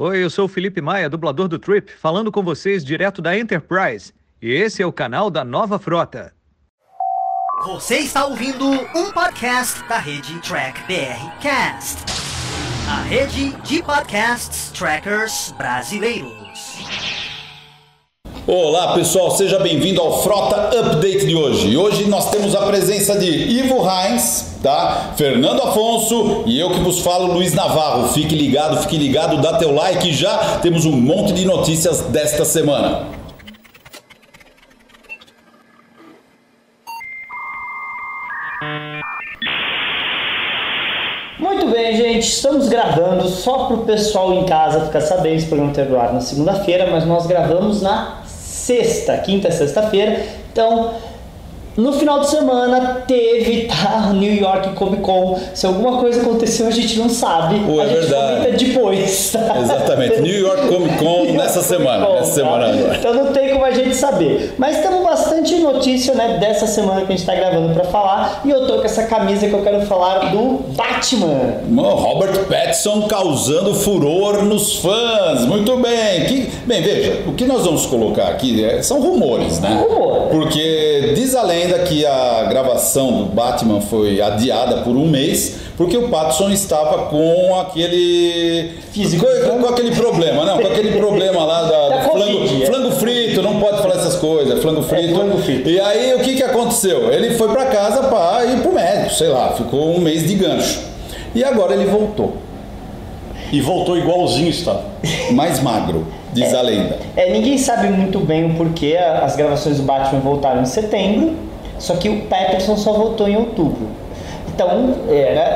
Oi, eu sou o Felipe Maia, dublador do Trip, falando com vocês direto da Enterprise. E esse é o canal da Nova Frota. Você está ouvindo um podcast da rede Track BR Cast, a rede de podcasts trackers brasileiros. Olá pessoal, seja bem-vindo ao Frota Update de hoje. Hoje nós temos a presença de Ivo Heinz, tá? Fernando Afonso e eu que vos falo, Luiz Navarro. Fique ligado, fique ligado, dá teu like, já temos um monte de notícias desta semana. Muito bem, gente, estamos gravando só para o pessoal em casa ficar sabendo. Esse programa teve ar na segunda-feira, mas nós gravamos na sexta, quinta, sexta-feira. Então, no final de semana teve tá, New York Comic Con. Se alguma coisa aconteceu, a gente não sabe. Pô, é a gente verdade. comenta depois. Tá? Exatamente, New York Comic Con nessa semana, nessa semana tá? agora. Então não tem como a gente saber. Mas temos bastante notícia né, dessa semana que a gente está gravando para falar. E eu tô com essa camisa que eu quero falar do Batman. Mano, Robert Pattinson causando furor nos fãs. Muito bem. Que- bem, veja, o que nós vamos colocar aqui é- são rumores, né? Rumor. Porque diz a lenda que a gravação do Batman foi adiada por um mês porque o Pattinson estava com aquele Físico. com, com aquele problema, não, com aquele problema lá da, Da do flango, é. flango frito, não pode falar essas coisas, flango frito. flango frito. E aí o que que aconteceu? Ele foi para casa para ir pro médico, sei lá, ficou um mês de gancho. E agora ele voltou, E voltou igualzinho estava. mais magro, diz a lenda. É, ninguém sabe muito bem o porquê as gravações do Batman voltaram em setembro, só que o Patterson só voltou em outubro. Então,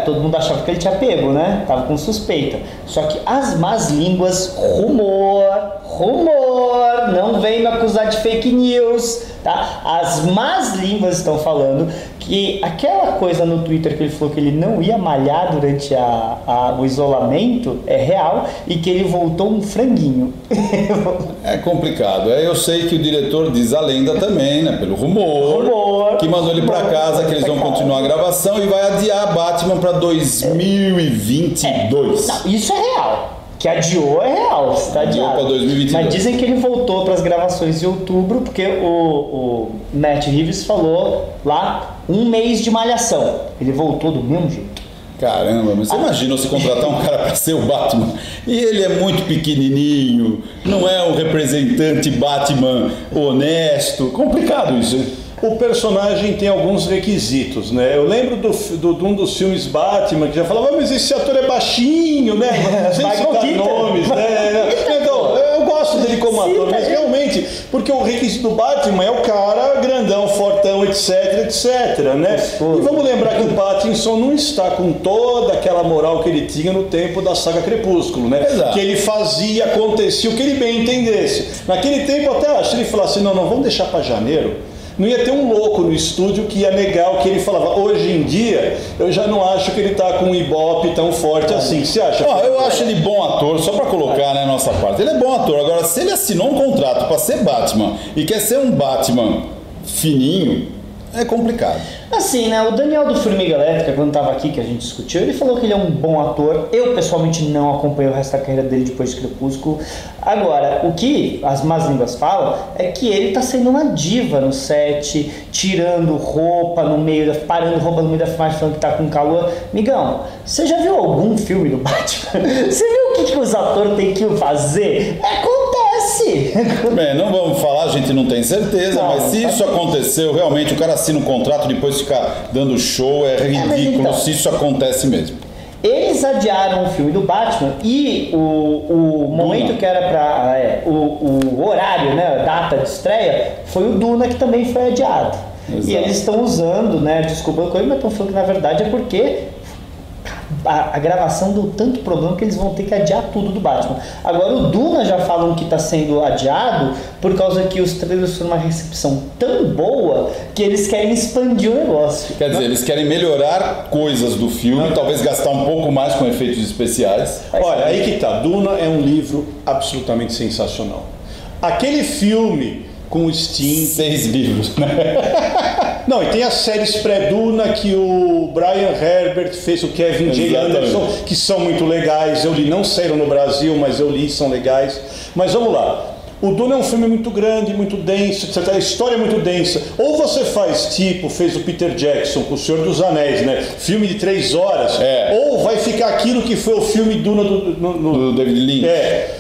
todo mundo achava que ele tinha pego, né? Tava com suspeita. Só que as más línguas, rumor, rumor, não vem me acusar de fake news, tá? As más línguas estão falando que aquela coisa no Twitter que ele falou que ele não ia malhar durante a, a- o isolamento é real e que ele voltou um franguinho. É complicado. É, Eu sei que o diretor diz a lenda também, né? Pelo rumor, Rumor. que mandou ele para casa, que eles vão continuar a gravação e vai adiar Batman para 2022. Não, isso é real. Que adiou é real, está Adiou adiado. pra 2022. Mas dizem que ele voltou para as gravações em outubro, porque o, o Matt Reeves falou lá um mês de malhação. Ele voltou do mesmo jeito. Caramba, mas você imagina você contratar um cara para ser o Batman e ele é muito pequenininho, não é um representante Batman honesto. Complicado isso. hein? O personagem tem alguns requisitos, né? Eu lembro do, do- de um dos filmes Batman que já falava, "Ah, mas esse ator é baixinho, né? Sem Michael citar nomes, né? Dele como Cita ator, mas ele. realmente, porque o requisito do Batman é o cara grandão, fortão, etc, etc, né? E vamos lembrar que o Pattinson não está com toda aquela moral que ele tinha no tempo da saga Crepúsculo, né? Exato. Que ele fazia, acontecia o que ele bem entendesse. Naquele tempo até acho que ele falasse, não, não, vamos deixar para janeiro. Não ia ter um louco no estúdio que ia negar o que ele falava. Hoje em dia, eu já não acho que ele tá com um ibope tão forte assim. Você acha? Ó, eu acho ele bom ator, só pra colocar né, nossa parte. Ele é bom ator. Agora, se ele assinou um contrato pra ser Batman e quer ser um Batman fininho, é complicado. Assim, né? O Daniel do Formiga Elétrica, quando tava aqui, que a gente discutiu, ele falou que ele é um bom ator. Eu, pessoalmente, não acompanhei o resto da carreira dele depois de Crepúsculo. Agora, o que as más línguas falam é que ele tá sendo uma diva no set, tirando roupa no meio, da, parando roupa no meio da filmagem, falando que tá com calor. Migão, você já viu algum filme do Batman? Você viu o que, que os atores têm que fazer? Bem, não vamos falar, a gente não tem certeza, Não, mas se sabe isso aconteceu, realmente o cara assina um contrato e depois ficar dando show, é mas ridículo então- se isso acontece mesmo. Eles adiaram o filme do Batman e o, o momento Duna. que era pra. é, o, o horário, né? A data de estreia foi o Duna que também foi adiado. Exato. E eles estão usando, né? Desculpa a coisa, mas estão falando que na verdade é porque a, a gravação deu tanto problema que eles vão ter que adiar tudo do Batman. Agora o Duna já falam que está sendo adiado por causa que os trailers foram uma recepção tão boa que eles querem expandir o negócio. Quer dizer, eles querem melhorar coisas do filme, talvez gastar um pouco mais com efeitos especiais. Olha, aí que tá. Duna é um livro absolutamente sensacional. Aquele filme com o Steam Seis livros, né? Não, e tem as séries pré-Duna que o Brian Herbert fez, o Kevin J. Anderson, que são muito legais. Eu li, não saíram no Brasil, mas eu li, são legais. Mas vamos lá. O Duna é um filme muito grande, muito denso, etc. a história é muito densa. Ou você faz tipo, fez o Peter Jackson com O Senhor dos Anéis, né? Filme de três horas. É. Ou vai ficar aquilo que foi o filme Duna do, no- no- Do David Lynch. é.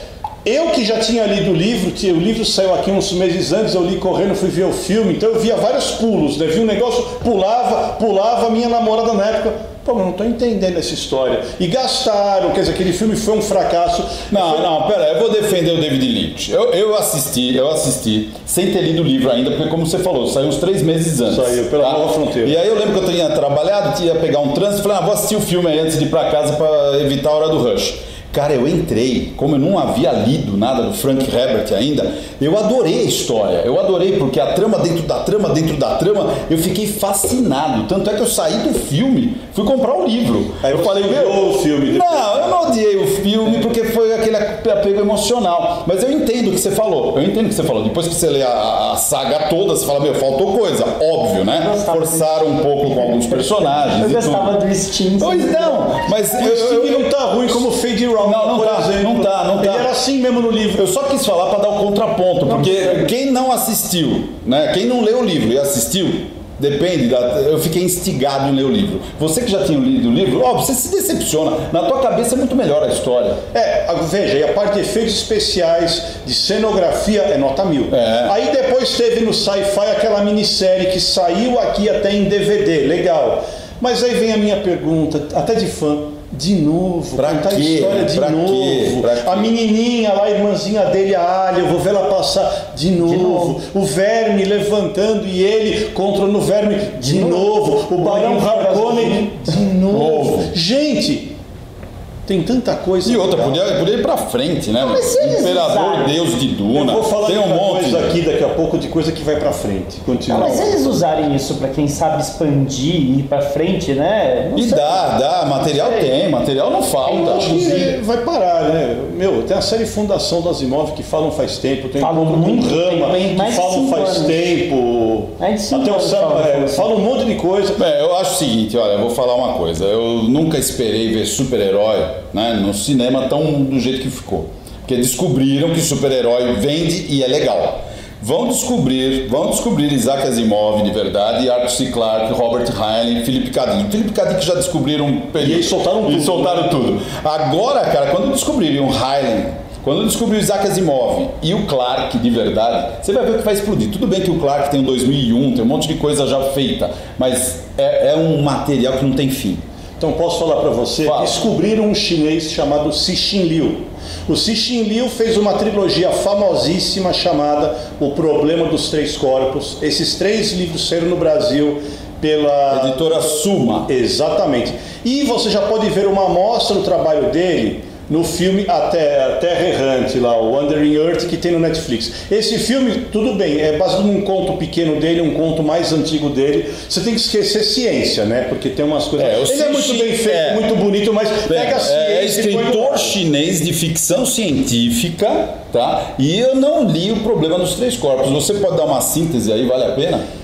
Eu que já tinha lido o livro, tinha- o livro saiu aqui uns meses antes, eu li correndo, fui ver o filme, então eu via vários pulos, né? Vi um negócio, pulava, pulava, minha namorada na época. Pô, mas não tô entendendo essa história. E gastaram, quer dizer, aquele filme foi um fracasso. Não, não, pera, eu vou defender o David Lynch. Eu, eu assisti, eu assisti, sem ter lido o livro ainda, porque como você falou, saiu uns três meses antes. tá? Saiu, pela Nova Fronteira. E aí eu lembro que eu tinha trabalhado, ia pegar um trânsito, falei, ah, vou assistir o filme aí antes de ir pra casa pra evitar a hora do rush. Cara, eu entrei, como eu não havia lido nada do Frank Herbert ainda, eu adorei a história. Eu adorei porque a trama dentro da trama, dentro da trama, eu fiquei fascinado. Tanto é que eu saí do filme, fui comprar o livro. Aí eu falei, meu, o filme depois. não, eu não odiei o filme porque foi aquele apego emocional. Mas eu entendo o que você falou. Eu entendo o que você falou. Depois que você lê a, a saga toda, você fala, meu, faltou coisa. Óbvio, né? Eu Forçaram um pouco com alguns personagens. Eu gostava do Steam. Pois não, mas O eu, filme eu, não tá ruim como o Fade Não, não por tá, exemplo. não tá, não tá. Ele era assim mesmo no livro. eu só quis falar para dar o contraponto, porque quem não assistiu, né? Quem não leu o livro e assistiu, depende, da, eu fiquei instigado em ler o livro. Você que já tinha lido o livro, ó, você se decepciona. Na tua cabeça é muito melhor a história. É, veja, e a parte de efeitos especiais, de cenografia, é nota mil. É. Aí depois teve no Sci-Fi aquela minissérie que saiu aqui até em DVD, legal. Mas aí vem a minha pergunta, até de fã. De novo, Pra contar a quê? história de Pra quê? novo. Pra quê? A menininha lá, a irmãzinha dele, a Alia, eu vou ver ela passar de novo. novo. O verme levantando e ele controlando o verme de, novo. O Barão Harkonnen de novo. Novo. Gente, tem tanta coisa. E outra, legal. podia, podia ir pra frente, né? Imperador Deus de Eu Duna. vou falar Tem um monte. coisa aqui daqui a pouco de coisa que vai pra frente. Continua. Não, mas se eles usarem isso pra quem sabe expandir e ir pra frente, né? Não E sei. dá, dá. Material tem, material não falta. Eu acho que vai parar, né? Meu, tem a série Fundação das Imóveis que falam faz tempo, tem Falam um muito Rama que falam faz anos. tempo. Mais Até o anos Sam- falam, é, fala um monte de coisa. É, eu acho o seguinte, olha, eu vou falar uma coisa. Eu nunca esperei ver super-herói né, no cinema tão do jeito que ficou. Porque descobriram que super-herói vende e é legal. Vão descobrir, vão descobrir Isaac Asimov de verdade, Arthur C. Clarke, Robert Heinlein, Felipe Cadic. Felipe Cadic já descobriram um. E eles soltaram E tudo. soltaram tudo. Agora, cara, quando descobrirem o Heinlein, quando descobrir o Isaac Asimov e o Clark de verdade, você vai ver que vai explodir. Tudo bem que o Clark tem o 2001, tem um monte de coisa já feita, mas é, é um material que não tem fim. Então posso falar para você, Fala. descobriram um chinês chamado Cixin Liu. O Cixin Liu fez uma trilogia famosíssima chamada O Problema dos Três Corpos. Esses três livros saíram no Brasil pela Editora Suma. Exatamente. E você já pode ver uma amostra do trabalho dele no filme A Terra, a Terra Errante, lá, o Wandering Earth, que tem no Netflix. Esse filme, tudo bem, é baseado num conto pequeno dele, um conto mais antigo dele. Você tem que esquecer ciência, né? Porque tem umas coisas. É, Ele é muito bem feito, é. muito bonito, mas pega a ciência. É e põe escritor chinês de ficção científica, tá? E eu não li o problema dos três corpos. Você pode dar uma síntese aí, vale a pena?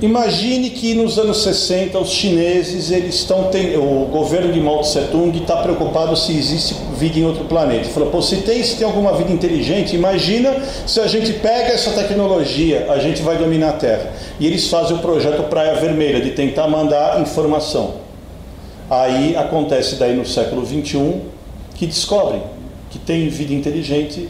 Imagine que nos anos 60 os chineses eles estão o governo de Mao Tse Tung está preocupado se existe vida em outro planeta. Ele Falou, pô, se tem, se tem alguma vida inteligente, imagina se a gente pega essa tecnologia, a gente vai dominar a Terra. E eles fazem o projeto Praia Vermelha de tentar mandar informação. Aí acontece daí no século 21 que descobrem que tem vida inteligente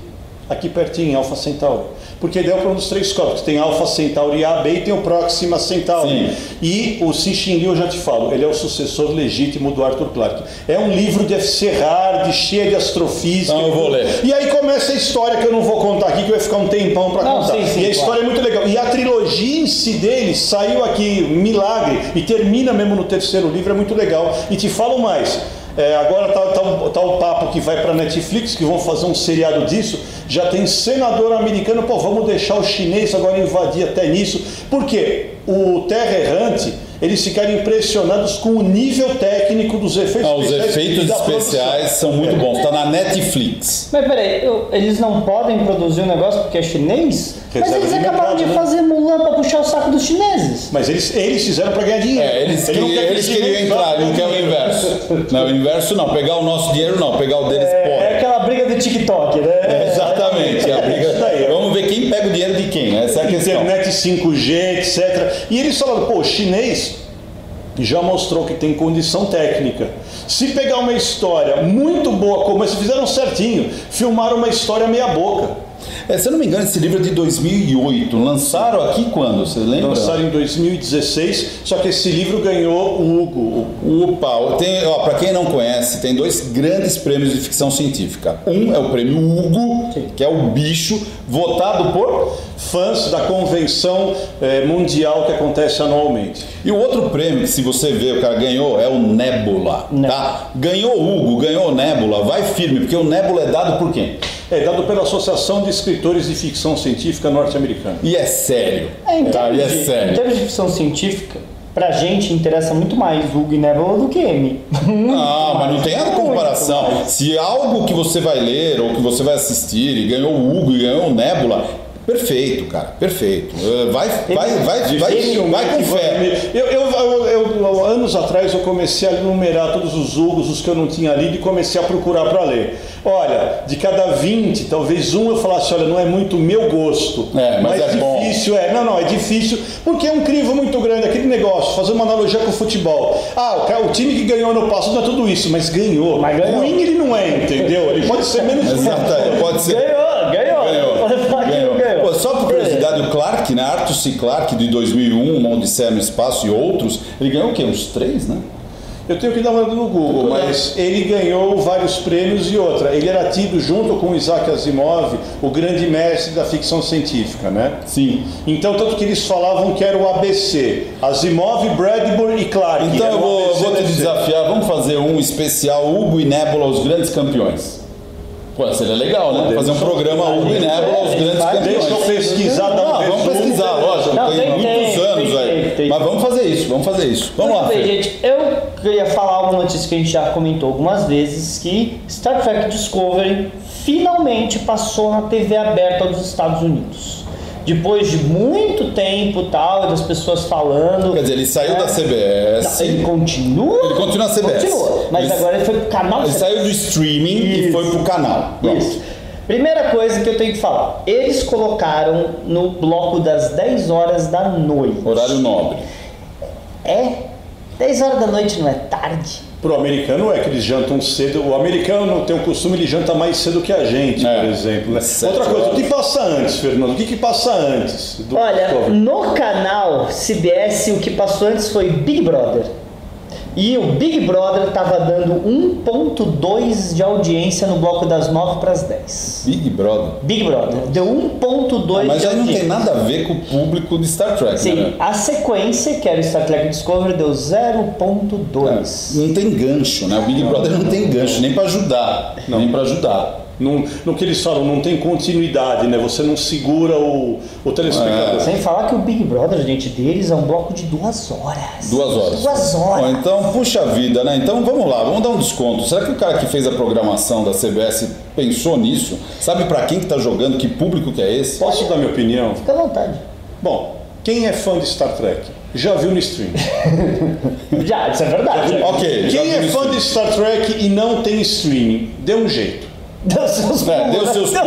aqui pertinho, em Alpha Centauri. Porque daí é o problema dos três corpos. Tem Alpha Centauri A, B e tem o Próxima Centauri. Sim. E o Cixin Liu, eu já te falo, ele é o sucessor legítimo do Arthur Clarke. É um livro de FC hard, cheio de astrofísica. Então eu vou ler. E aí começa a história que eu não vou contar aqui, que vai ficar um tempão para Não, contar. sim, sim, e a história é muito legal. E a trilogia em si dele saiu aqui, milagre, e termina mesmo no terceiro livro, é muito legal. E te falo mais. É, agora tá, tá tá o papo que vai para Netflix, que vão fazer um seriado disso. Já tem senador americano, pô, vamos deixar o chinês agora invadir até nisso. Por quê? O Terra Errante, eles ficaram impressionados com o nível técnico dos efeitos Ah, os especiais. efeitos e da especiais são muito bons. Tá na Netflix. Mas peraí, eu- eles não podem produzir um negócio porque é chinês? Mas Reserva eles de acabaram mercado, de né? fazer Mulan pra puxar o saco dos chineses. Mas eles, eles fizeram para ganhar dinheiro. É, eles, Ele não queriam, quer eles que queriam entrar, não quer o inverso. Não, o inverso não, pegar o nosso dinheiro não, pegar o deles É, pode. aquela briga do TikTok, né? Exatamente, a briga. Isso daí. Vamos ver quem pega o dinheiro de quem, é a questão. Internet 5G, etc. E eles falaram, pô, chinês já mostrou que tem condição técnica. Se pegar uma história muito boa, como eles fizeram certinho, filmaram uma história meia boca. É, se eu não me engano, esse livro é de 2008. Lançaram aqui quando? Você lembra? Lançaram em 2016, só que esse livro ganhou o Hugo. Opa, tem, ó, pra quem não conhece, tem dois grandes prêmios de ficção científica. Um é o prêmio Hugo, que é o bicho, votado por. Fãs da convenção eh, mundial que acontece anualmente. E o outro prêmio, que se você ver, o cara ganhou, é o Nebula. Tá? Ganhou o Hugo, ganhou o Nebula, vai firme, porque o Nebula é dado por quem? É dado pela Associação de Escritores de Ficção Científica Norte-Americana. E é sério. É, em, tá? E é de, em sério. termos de ficção científica, pra gente interessa muito mais Hugo e Nebula do que M. Não, mas não tem a comparação. Se algo que você vai ler ou que você vai assistir e ganhou o Hugo e ganhou o Nebula, perfeito, cara, perfeito. Eh, Vai, vai, vai, vai, vai com fé. Eu, eu, eu- anos atrás eu comecei a enumerar todos os Hugos, os que eu não tinha lido e comecei a procurar para ler. Olha, de cada 20, talvez um eu falasse, olha, não é muito meu gosto. É, mas é bom. difícil, é. Não, não, é difícil, porque é um crivo muito grande, aquele negócio, fazer uma analogia com o futebol. Ah, o, time que ganhou no passado não é tudo isso, mas ganhou. Mas ganhou. Ruim ele não é, entendeu? Ele pode ser menos. Exato, pode ser. Ganhou, ganhou. Ganhou. Pode falar que Ganhou. não ganhou. Pô, só por curiosidade, o Clark, né? Arthur C. Clarke de 2001, Uma Odisseia no Espaço e outros, ele ganhou o quê? Uns três, né? Eu tenho que dar uma olhada no Google, mas ele ganhou vários prêmios e outra. Ele era tido junto com o Isaac Asimov, o grande mestre da ficção científica, né? Sim. Então, tanto que eles falavam que era o ABC. Asimov, Bradbury e Clark. Então eu vou, vou te desafiar, vamos fazer um especial Hugo e Nebula, os grandes campeões. Pô, seria legal, né? Fazer um programa e Nebula, os grandes campeões. Deixa eu pesquisar, dar um Não, vamos pesquisar, lógico. Não, tem, tem muitos tempo, anos tem aí. tem Mas vamos fazer isso, vamos fazer isso. Vamos lá, bem, gente. Eu queria falar uma notícia que a gente já comentou algumas vezes, que Star Trek Discovery finalmente passou na TV aberta dos Estados Unidos. Depois de muito tempo tal, e das pessoas falando. Quer dizer, ele saiu né? da CBS. Ele continua. Ele continua na CBS. Continua, mas Ele- agora ele foi pro canal Ele CBS. saiu do streaming e Isso. foi pro canal. Pronto. Isso. Primeira coisa que eu tenho que falar. Eles colocaram no bloco das 10 horas da noite. Horário nobre. É? 10 horas da noite não é tarde? Pro americano é que eles jantam cedo. O americano não tem o costume, ele janta mais cedo que a gente, É. por exemplo. né? Outra coisa, o horas. que passa antes, Fernando? O que, que passa antes? do Olha, Discovery? no canal CBS o que passou antes foi Big Brother. E o Big Brother tava dando 1.2 de audiência no bloco das 9 para as 10. Big Brother. Big Brother deu 1.2 Mas de aí não tem nada a ver com o público de Star Trek, Sim, né? a sequência, que era o Star Trek Discovery, deu 0.2. Não tem gancho, né? O Big Brother não tem gancho, nem pra ajudar. Nem pra ajudar. Não, no que eles falam, não tem continuidade, né? Você não segura o, o telespectador. Sem falar que o Big Brother, gente, deles é um bloco de duas horas. Duas horas. Duas horas. Bom, então, puxa vida, né? Então vamos lá, vamos dar um desconto. Será que o cara que fez a programação da CBS pensou nisso? Sabe pra quem que tá jogando? Que público que é esse? Posso dar minha opinião? Fica à vontade. Bom, quem é fã de Star Trek já viu no stream. Já, isso é verdade. Ok, Quem é no fã stream. de Star Trek e não tem streaming, dê um jeito. Deu seus É, pulos, deu né? seus Deu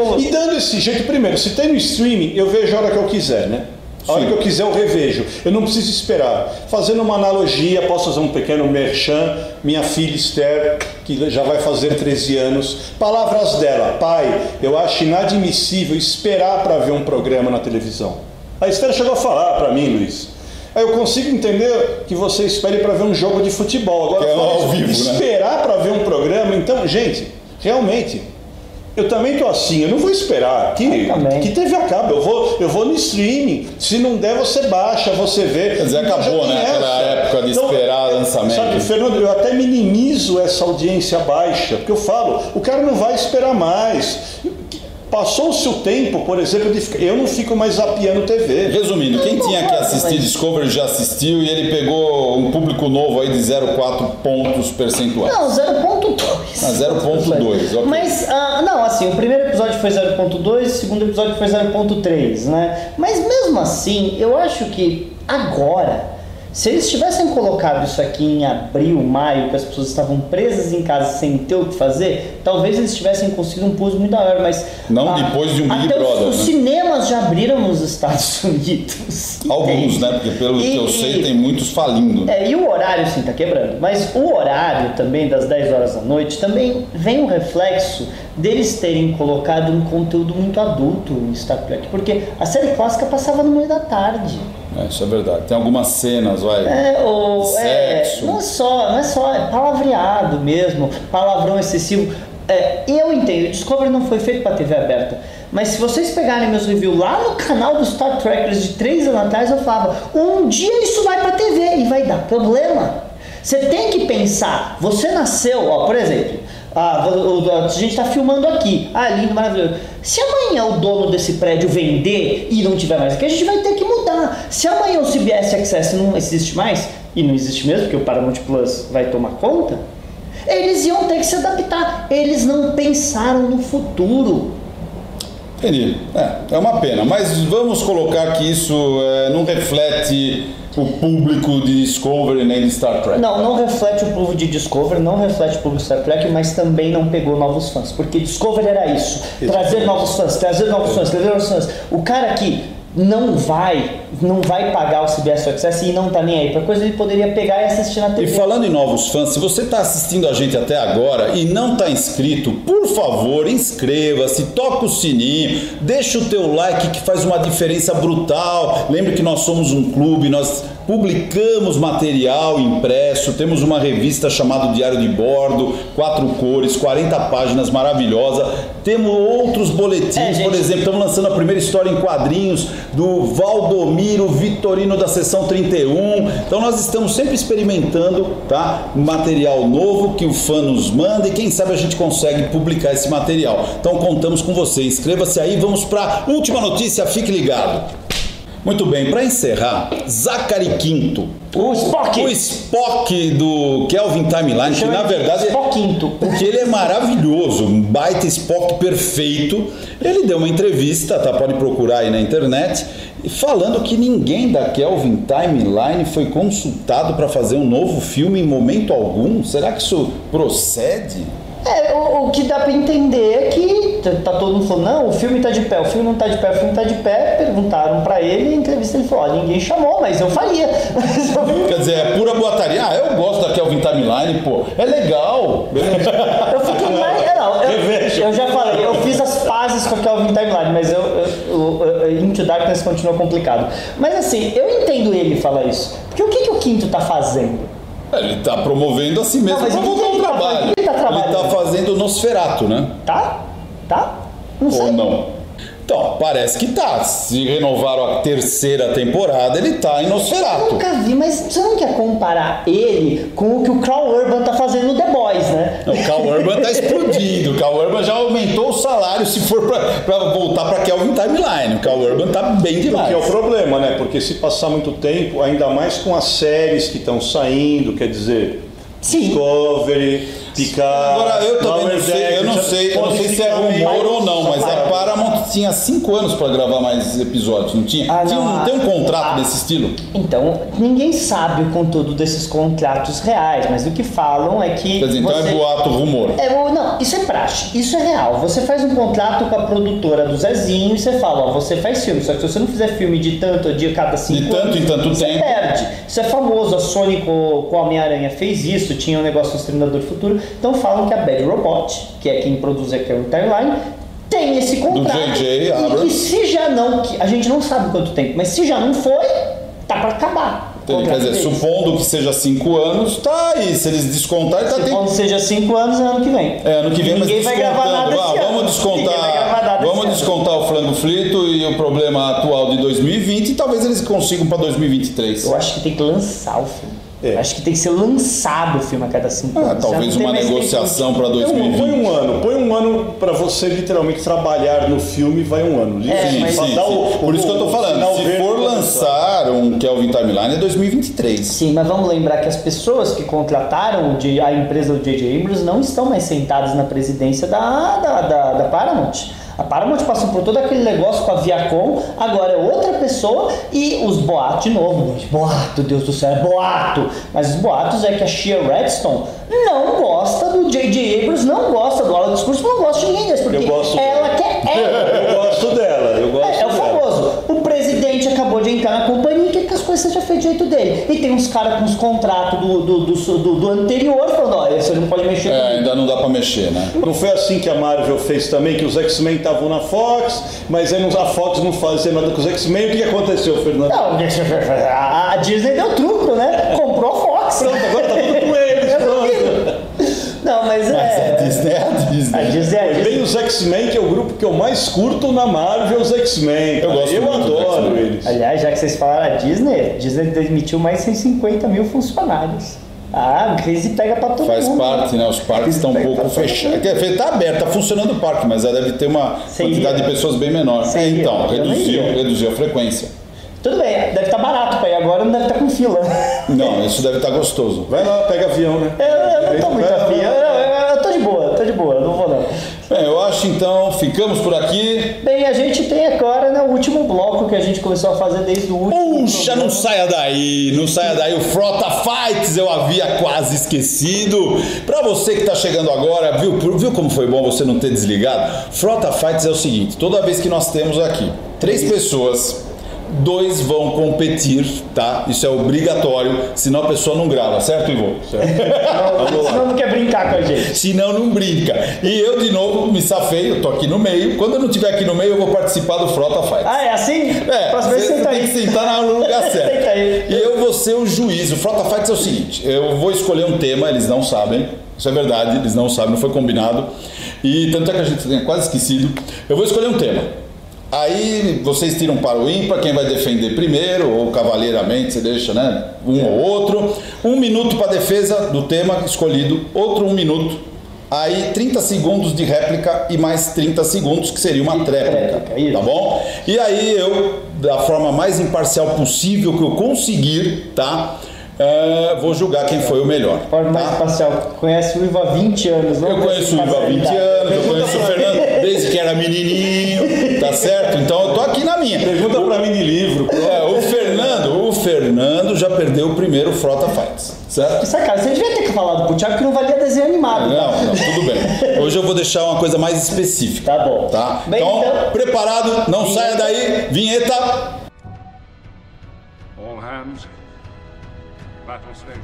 pulos. E dando esse jeito, primeiro, se tem no streaming, eu vejo a hora que eu quiser, né? A hora Sim. que eu quiser eu revejo. Eu não preciso esperar. Fazendo uma analogia, posso fazer um pequeno merchan. Minha filha Esther, que já vai fazer 13 anos, palavras dela: Pai, eu acho inadmissível esperar para ver um programa na televisão. A Esther chegou a falar para mim, Luiz. Aí eu consigo entender que você espere para ver um jogo de futebol. Agora, é ao vivo, né? esperar para ver um programa. Então, gente, realmente, eu também tô assim, eu não vou esperar que, que TV acaba, eu vou, eu vou no streaming. Se não der, você baixa, você vê. Quer dizer, Então, acabou, né? Aquela época de esperar lançamento. Sabe, Fernando, eu até minimizo essa audiência baixa, porque eu falo, o cara não vai esperar mais. Passou-se o tempo, por exemplo, de ficar, eu não fico mais zapeando TV. Resumindo, quem tinha que assistir Discovery já assistiu e ele pegou um público novo aí de 0,4 pontos percentuais. Não, 0.2. Ah, 0.2, ok. Mas, ah, não, assim, o primeiro episódio foi 0.2, o segundo episódio foi 0.3, né? Mas mesmo assim, eu acho que agora, se eles tivessem colocado isso aqui em abril, maio, que as pessoas estavam presas em casa sem ter o que fazer, talvez eles tivessem conseguido um pulso muito da hora, mas... Não depois de um Big Brother, Os, né? cinemas já abriram nos Estados Unidos. Alguns, Entende? né? Porque pelo que eu E- sei, e- tem muitos falindo. é, e o horário sim tá quebrando, mas o horário também das 10 horas da noite também vem um reflexo deles terem colocado um conteúdo muito adulto em Star Trek, porque a série clássica passava no meio da tarde. É, isso é verdade. Tem algumas cenas, vai. É, ou, é, Sexo. não é só, não é só, é palavreado mesmo, palavrão excessivo. É, eu entendo, Discovery não foi feito para TV aberta. Mas se vocês pegarem meus reviews lá no canal do Star Trekkers de 3 anos atrás, eu falava, um dia isso vai para TV e vai dar problema. Você tem que pensar, você nasceu, ó, por exemplo, ah, a gente está filmando aqui, ah, lindo, maravilhoso. Se amanhã o dono desse prédio vender e não tiver mais aqui, a gente vai ter que mudar. Se amanhã o CBS Access não existe mais, e não existe mesmo, porque o Paramount Plus vai tomar conta, eles iam ter que se adaptar. Eles não pensaram no futuro. Entendi. É, é uma pena. Mas vamos colocar que isso é, não reflete o público de Discovery nem de Star Trek. Não, não reflete o público de Discovery, não reflete o público de Star Trek, mas também não pegou novos fãs. Porque Discovery era isso: trazer novos fãs, trazer novos fãs, trazer novos fãs. O cara que não vai, não vai pagar o CBS Access e não tá nem aí pra coisa, ele poderia pegar e assistir na E TV. falando em novos fãs, se você está assistindo a gente até agora e não está inscrito, por favor, inscreva-se, toca o sininho, deixa o teu like que faz uma diferença brutal. Lembre que nós somos um clube, nós publicamos material impresso, temos uma revista chamada Diário de Bordo, quatro cores, 40 páginas, maravilhosa. Temos outros boletins, É, por exemplo, estamos lançando a primeira história em quadrinhos do Valdomiro Vitorino da Seção 31. Então nós estamos sempre experimentando, tá? Material novo que o fã nos manda e quem sabe a gente consegue publicar esse material. Então contamos com você. Inscreva-se aí, vamos para última notícia, fique ligado. Muito bem, para encerrar, Zachary Quinto. O Spock! O Spock do Kelvin Timeline, que na de verdade Spock Quinto. porque ele é maravilhoso, um baita Spock perfeito. Ele deu uma entrevista, tá? Pode procurar aí na internet, falando que ninguém da Kelvin Timeline foi consultado para fazer um novo filme em momento algum. Será que isso procede? É, o, o que dá pra entender é que tá, tá todo mundo falando, não, o filme tá de pé, o filme não tá de pé, o filme tá de pé. Perguntaram pra ele, em entrevista ele falou, ó, ninguém chamou, mas eu faria. Mas eu- Quer dizer, é pura boataria. Ah, eu gosto da Kelvin Timeline, pô. É legal. Eu fiquei mais. é, Não, eu, eu já falei, eu fiz as pazes com a Kelvin Timeline, mas eu, eu, eu, Into Darkness continua complicado. Mas assim, eu entendo ele falar isso. Porque o que, que o Quinto tá fazendo? Ele tá promovendo a si mesmo Não, mas o que que ele tá trabalho. ele tá? Ele tá fazendo Nosferato, né? Tá? Tá? Não sei. Ou não? Então, parece que tá. Se renovaram a terceira temporada, ele tá em Eu Nosferato. nunca vi, mas você não quer comparar ele com o que o Crow Urban tá fazendo no The Boys, né? Não, O Cal Urban tá explodindo. O Cal Urban já aumentou o salário se for pra, pra voltar pra Kelvin Timeline. O Cal Urban tá bem O demais. que é o problema, né? Porque se passar muito tempo, ainda mais com as séries que estão saindo, quer dizer, Sim. Discovery, Picard, Agora, eu também não sei, eu não sei, eu não sei se é ficar rumor ou não, mas a Paramount. Tinha cinco anos pra gravar mais episódios, não tinha? Ah, Tinha não, tem um contrato ah. desse estilo? Então, ninguém sabe o conteúdo desses contratos reais, mas o que falam é que. Quer dizer, então você- é boato, rumor. É, ou não, isso é praxe, isso é real. Você faz um contrato com a produtora do Zezinho e você fala, ó, você faz filme, só que se você não fizer filme de tanto a dia cada cinco De tanto anos, em tanto você tempo. perde. Isso é famoso, a Sony com, com a Homem-Aranha fez isso, tinha um negócio no Exterminador do Futuro. Então falam que a Bad Robot, que é quem produz aqui o Timeline, tem esse contrato. J.J. E que se já não, que a gente não sabe quanto tempo, mas se já não foi, tá pra acabar. o Quer dizer, supondo que seja cinco anos, tá aí. Se eles descontarem, tá tem... Quando seja cinco anos, é ano que vem. É, ano que vem, mas Ninguém vai gravar nada Ah, vamos descontar, vamos ano. descontar o frango frito e o problema atual de 2020 e talvez eles consigam para 2023. Eu acho que tem que lançar o filme. É. Acho que tem que ser lançado o filme a cada cinco Ah, anos. Talvez uma negociação para Põe um, 2020. põe um ano, põe um ano pra você literalmente trabalhar no filme, vai um ano. É, Sim, mas- sim, o- Por isso que eu tô o falando, se for lançar um Kelvin Timeline é 2023. Sim, mas vamos lembrar que as pessoas que contrataram o a empresa do J.J. Abrams não estão mais sentadas na presidência da, da, da, da Paramount. A Paramount passou por todo aquele negócio com a Viacom, agora é outra pessoa e os boatos, de novo, boato, Deus do céu, é boato. Mas os boatos é que a Shea Redstone não gosta do J.J. Abrams, não gosta do Alan Discurso, não gosta de ninguém deles, porque Eu gosto ela dela. quer ela. Eu gosto dela, eu gosto É, é o famoso. O presidente acabou de entrar na companhia coisas sejam feitas do jeito dele. E tem uns caras com os contratos do, do, do, do- do anterior falando: olha, você não pode mexer É, ainda não dá pra mexer, né? Não foi assim que a Marvel fez também, que os X-Men estavam na Fox, mas aí a Fox não fazia nada com os X-Men. O que aconteceu, Fernando? Não, a Disney deu truco, né? Comprou a Fox. Pronto, agora tá tudo com eles. Não, mas Mas a é. Disney é a A Disney. É a Disney. bem, os X-Men, que é o grupo que eu mais curto na Marvel, os X-Men. Eu gosto Eu adoro eles. Aliás, já que vocês falaram a Disney, a Disney demitiu mais 150 mil funcionários. Ah, crise pega pra todo Faz mundo. parte, né? Os parques estão um pouco fechados. Quer dizer, tá aberto, tá funcionando o parque, mas ela deve ter uma Seria. quantidade de pessoas bem menor. É, então, reduziu, reduziu a frequência. Tudo bem, deve estar barato pra ir agora, não deve estar com fila. Não, isso deve estar gostoso. Vai lá, pega avião, né? Eu, eu não tô muito afim, eu, eu, eu tô de boa, tô de boa, não vou não. Bem, eu acho então, ficamos por aqui. Bem, a gente tem agora né, o último bloco que a gente começou a fazer desde o último. Puxa, programa. não saia daí, não saia daí. O Frota Fights eu havia quase esquecido. Pra você que tá chegando agora, viu, viu como foi bom você não ter desligado? Frota Fights é o seguinte: toda vez que nós temos aqui três pessoas, dois vão competir, tá? Isso é obrigatório, senão a pessoa não grava, certo, Ivo? Não, senão não quer brincar com a gente. Senão não brinca. E eu, de novo, me safei, eu tô aqui no meio. Quando eu não estiver aqui no meio, eu vou participar do Frota Fights. Ah, é assim? É, Próxima vez você senta tem aí. que sentar no lugar certo. Senta aí. E eu vou ser o juiz. O Frota Fights é o seguinte: eu vou escolher um tema, eles não sabem. Isso é verdade, eles não sabem, não foi combinado. E tanto é que a gente tenha quase esquecido. Eu vou escolher um tema. Aí vocês tiram para o ímpar, quem vai defender primeiro, ou cavalheiramente, você deixa, né? Um ou outro. Um minuto para defesa do tema escolhido, outro um minuto. Aí 30 segundos de réplica e mais 30 segundos, que seria uma tréplica. Tá bom? E aí eu, da forma mais imparcial possível que eu conseguir, tá? É, vou julgar quem foi o melhor. Forma mais tá? espacial. Conhece o Ivo há 20 anos, não Eu conheço o Ivo há 20 anos, eu conheço o Fernando desde que era menininho, tá certo? Então eu tô aqui na minha. Pergunta pra mim de livro. É, o Fernando, o Fernando já perdeu o primeiro Frota Fights, certo? Sacanagem, você devia ter falado pro Thiago que não valia desenho animado. tá? Não, não, tudo bem. Hoje eu vou deixar uma coisa mais específica. Tá bom. Tá? Bem, então, então- preparado? Não saia daí. Vinheta. All hands. Battle stations.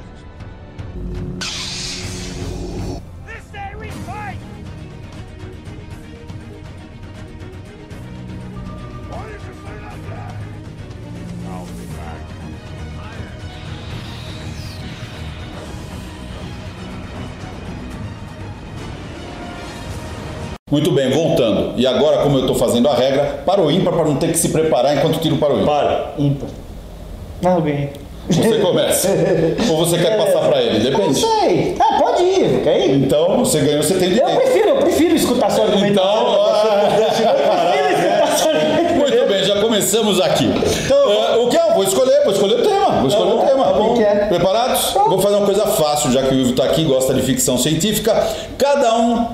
This day we fight! Is your sign up there? I'll be back. Muito bem, voltando. E agora, como eu estou fazendo a regra, para o ímpar, para não ter que se preparar enquanto tiro para o ímpar. Para. Ímpar. Não, eu ganhei. Você começa. Ou você quer passar para ele? Não Depende. sei. Ah, pode ir, quer ir? Então, você ganhou, você tem Eu direito. prefiro, eu prefiro escutar seu argumento. Então, ah, eu prefiro escutar seu argumento. muito bem, já começamos aqui. É, o que eu vou escolher? Vou escolher o tema. Vou escolher o tema. bom. que é? Preparados? Vou fazer uma coisa fácil, já que o Ivo está aqui gosta de ficção científica. Cada um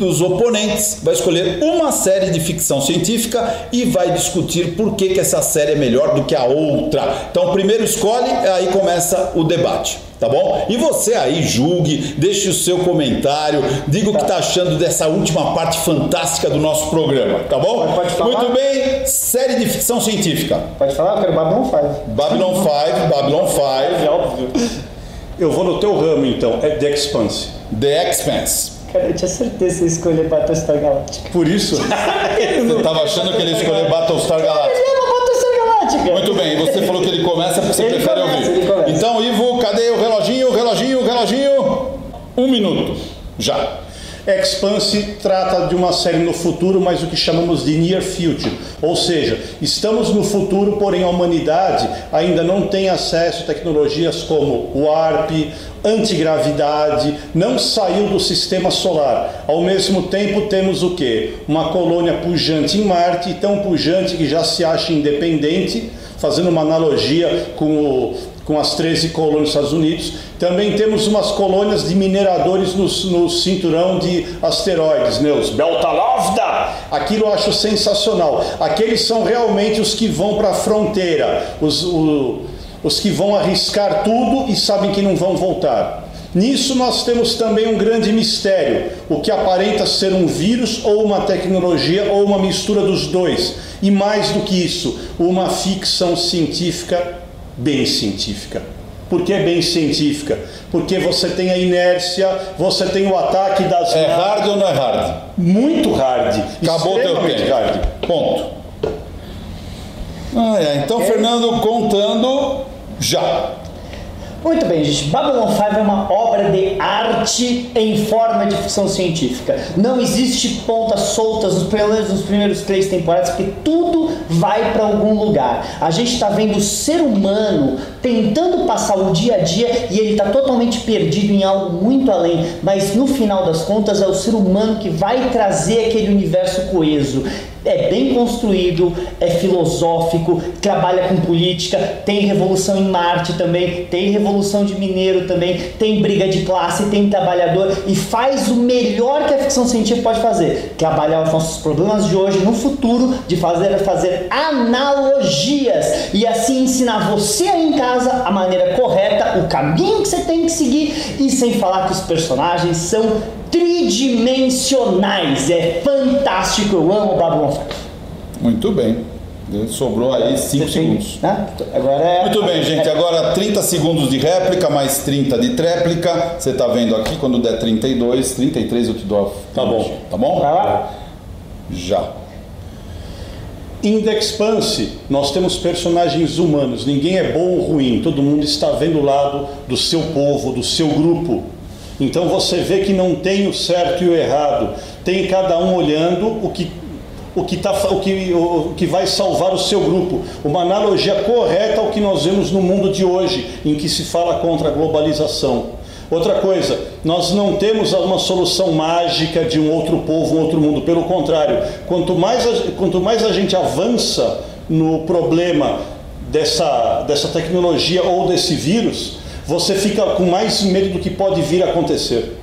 dos oponentes vai escolher uma série de ficção científica e vai discutir por que, que essa série é melhor do que a outra. Então, primeiro escolhe, aí começa o debate. Tá bom? E você aí julgue, deixe o seu comentário, diga o que está achando dessa última parte fantástica do nosso programa, tá bom? Pode- pode falar. Muito bem, série de ficção científica. Pode falar? Eu quero Babylon 5. Babylon 5, Babylon 5, É óbvio. Eu vou no teu ramo então, é The Expanse. The Expanse. Cara, eu tinha certeza que ia escolher Battlestar Galactica. Por isso, Você tava achando que ele ia escolher Battlestar Galactica. Ele. Muito bem, você falou que ele começa porque você Ele prefere começa, ouvir. ele. Então, Ivo, cadê o reloginho, o reloginho, o reloginho? Um minuto. Já. Expanse trata de uma série no futuro, mas o que chamamos de near future, ou seja, estamos no futuro, porém a humanidade ainda não tem acesso a tecnologias como o warp, antigravidade, não saiu do sistema solar. Ao mesmo tempo temos o que? Uma colônia pujante em Marte, tão pujante que já se acha independente, fazendo uma analogia com, o, com as 13 colônias dos Estados Unidos. Também temos umas colônias de mineradores no, no cinturão de asteroides, né? os Beltalovda. Aquilo eu acho sensacional. Aqueles são realmente os que vão para a fronteira, os, o, os que vão arriscar tudo e sabem que não vão voltar. Nisso nós temos também um grande mistério, o que aparenta ser um vírus ou uma tecnologia ou uma mistura dos dois. E mais do que isso, uma ficção científica bem científica. Por que bem científica? Porque você tem a inércia, você tem o ataque das É hard ou não é hard? muito hard. Acabou o teu tempo. hard. Ponto. Ah, é. Então, Fernando, contando já. Muito bem, gente. Babylon 5 é uma obra de arte em forma de ficção científica. Não existe pontas soltas nos primeiros, nos primeiros três temporadas, porque tudo vai para algum lugar. A gente está vendo o ser humano tentando passar o dia a dia e ele está totalmente perdido em algo muito além. Mas no final das contas é o ser humano que vai trazer aquele universo coeso é bem construído, é filosófico, trabalha com política, tem revolução em Marte também, tem revolução de mineiro também, tem briga de classe, tem trabalhador e faz o melhor que a ficção científica pode fazer, trabalhar os nossos problemas de hoje no futuro, de fazer fazer analogias e assim ensinar você aí em casa a maneira correta, o caminho que você tem que seguir e sem falar que os personagens são tridimensionais. É fantástico, eu amo Babylon 5. Muito bem. Sobrou aí 5 Você tem- segundos. né? Agora é. Muito bem, gente. Agora 30 segundos de réplica, mais 30 de tréplica. Você tá vendo aqui, quando der 32, 33 eu te dou. a- Tá bom. Tá bom? Vai lá. Já. In The Expanse, nós temos personagens humanos. Ninguém é bom ou ruim. Todo mundo está vendo o lado do seu povo, do seu grupo. Então você vê que não tem o certo e o errado. Tem cada um olhando o que o que, tá, o, que, o que vai salvar o seu grupo. Uma analogia correta ao que nós vemos no mundo de hoje, em que se fala contra a globalização. Outra coisa, nós não temos uma solução mágica de um outro povo, um outro mundo. Pelo contrário, quanto mais a, quanto mais a gente avança no problema dessa, dessa tecnologia ou desse vírus, você fica com mais medo do que pode vir a acontecer.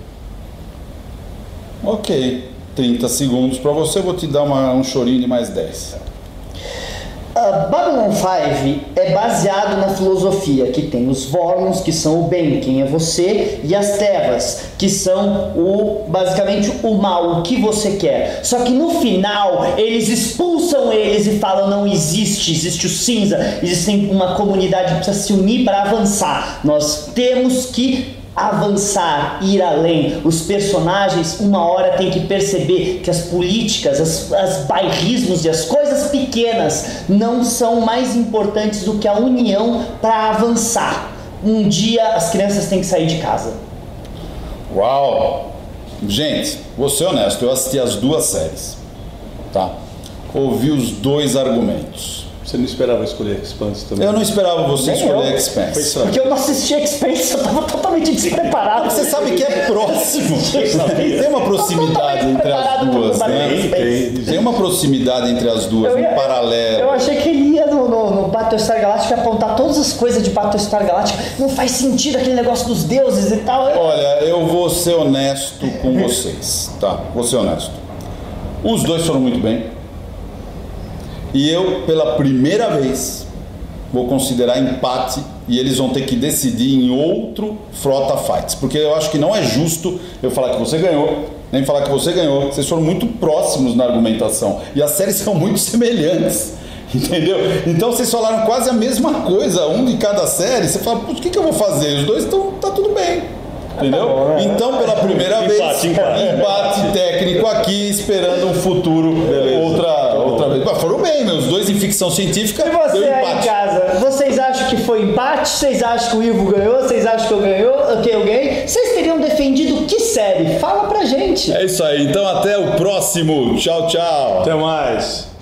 Ok. 30 segundos para você, vou te dar uma- um chorinho de mais 10. Uh, Babylon 5 é baseado na filosofia que tem os Vorlons, que são o bem, quem é você, e as trevas, que são o basicamente o mal, o que você quer. Só que no final eles expulsam eles e falam não existe, existe o cinza, existe uma comunidade que precisa se unir para avançar. Nós temos que avançar, ir além. Os personagens, uma hora, tem que perceber que as políticas, as, as bairrismos e as coisas pequenas não são mais importantes do que a união para avançar. Um dia as crianças têm que sair de casa. Uau! Gente, vou ser honesto, eu assisti as duas séries. Tá? Ouvi os dois argumentos. Você não esperava escolher Expanse também? Eu não esperava você Nem escolher eu. Expense. Porque eu não assisti Expense, eu tava totalmente despreparado. Você sabe que é próximo. Tem uma proximidade entre as duas, né? Tem, Tem uma proximidade entre as duas, Eu um paralelo. Eu achei que ele ia no, no, no Battlestar Galactica apontar todas as coisas de Battlestar Galactica. Não faz sentido aquele negócio dos deuses e tal. Olha, eu vou ser honesto com vocês, tá? Vou ser honesto. Os dois foram muito bem. E eu, pela primeira vez, vou considerar empate e eles vão ter que decidir em outro Frota Fights. Porque eu acho que não é justo eu falar que você ganhou, nem falar que você ganhou. Vocês foram muito próximos na argumentação. E as séries são muito semelhantes. Entendeu? Então vocês falaram quase a mesma coisa, um de cada série. Você fala, o que, que eu vou fazer? Os dois estão. tá tudo bem. Entendeu? bom, né? Então, pela primeira vez, Empate, empate. empate técnico aqui, esperando um futuro outra, outra vez. Mas foram bem. bem, meus dois em ficção científica. E você deu aí em casa, vocês acham que foi empate? Vocês acham que o Ivo ganhou? Vocês acham que eu ganhou? Que eu ganhei? Vocês teriam defendido que série? Fala pra gente. É isso aí. Então até o próximo. Tchau, tchau. Até mais.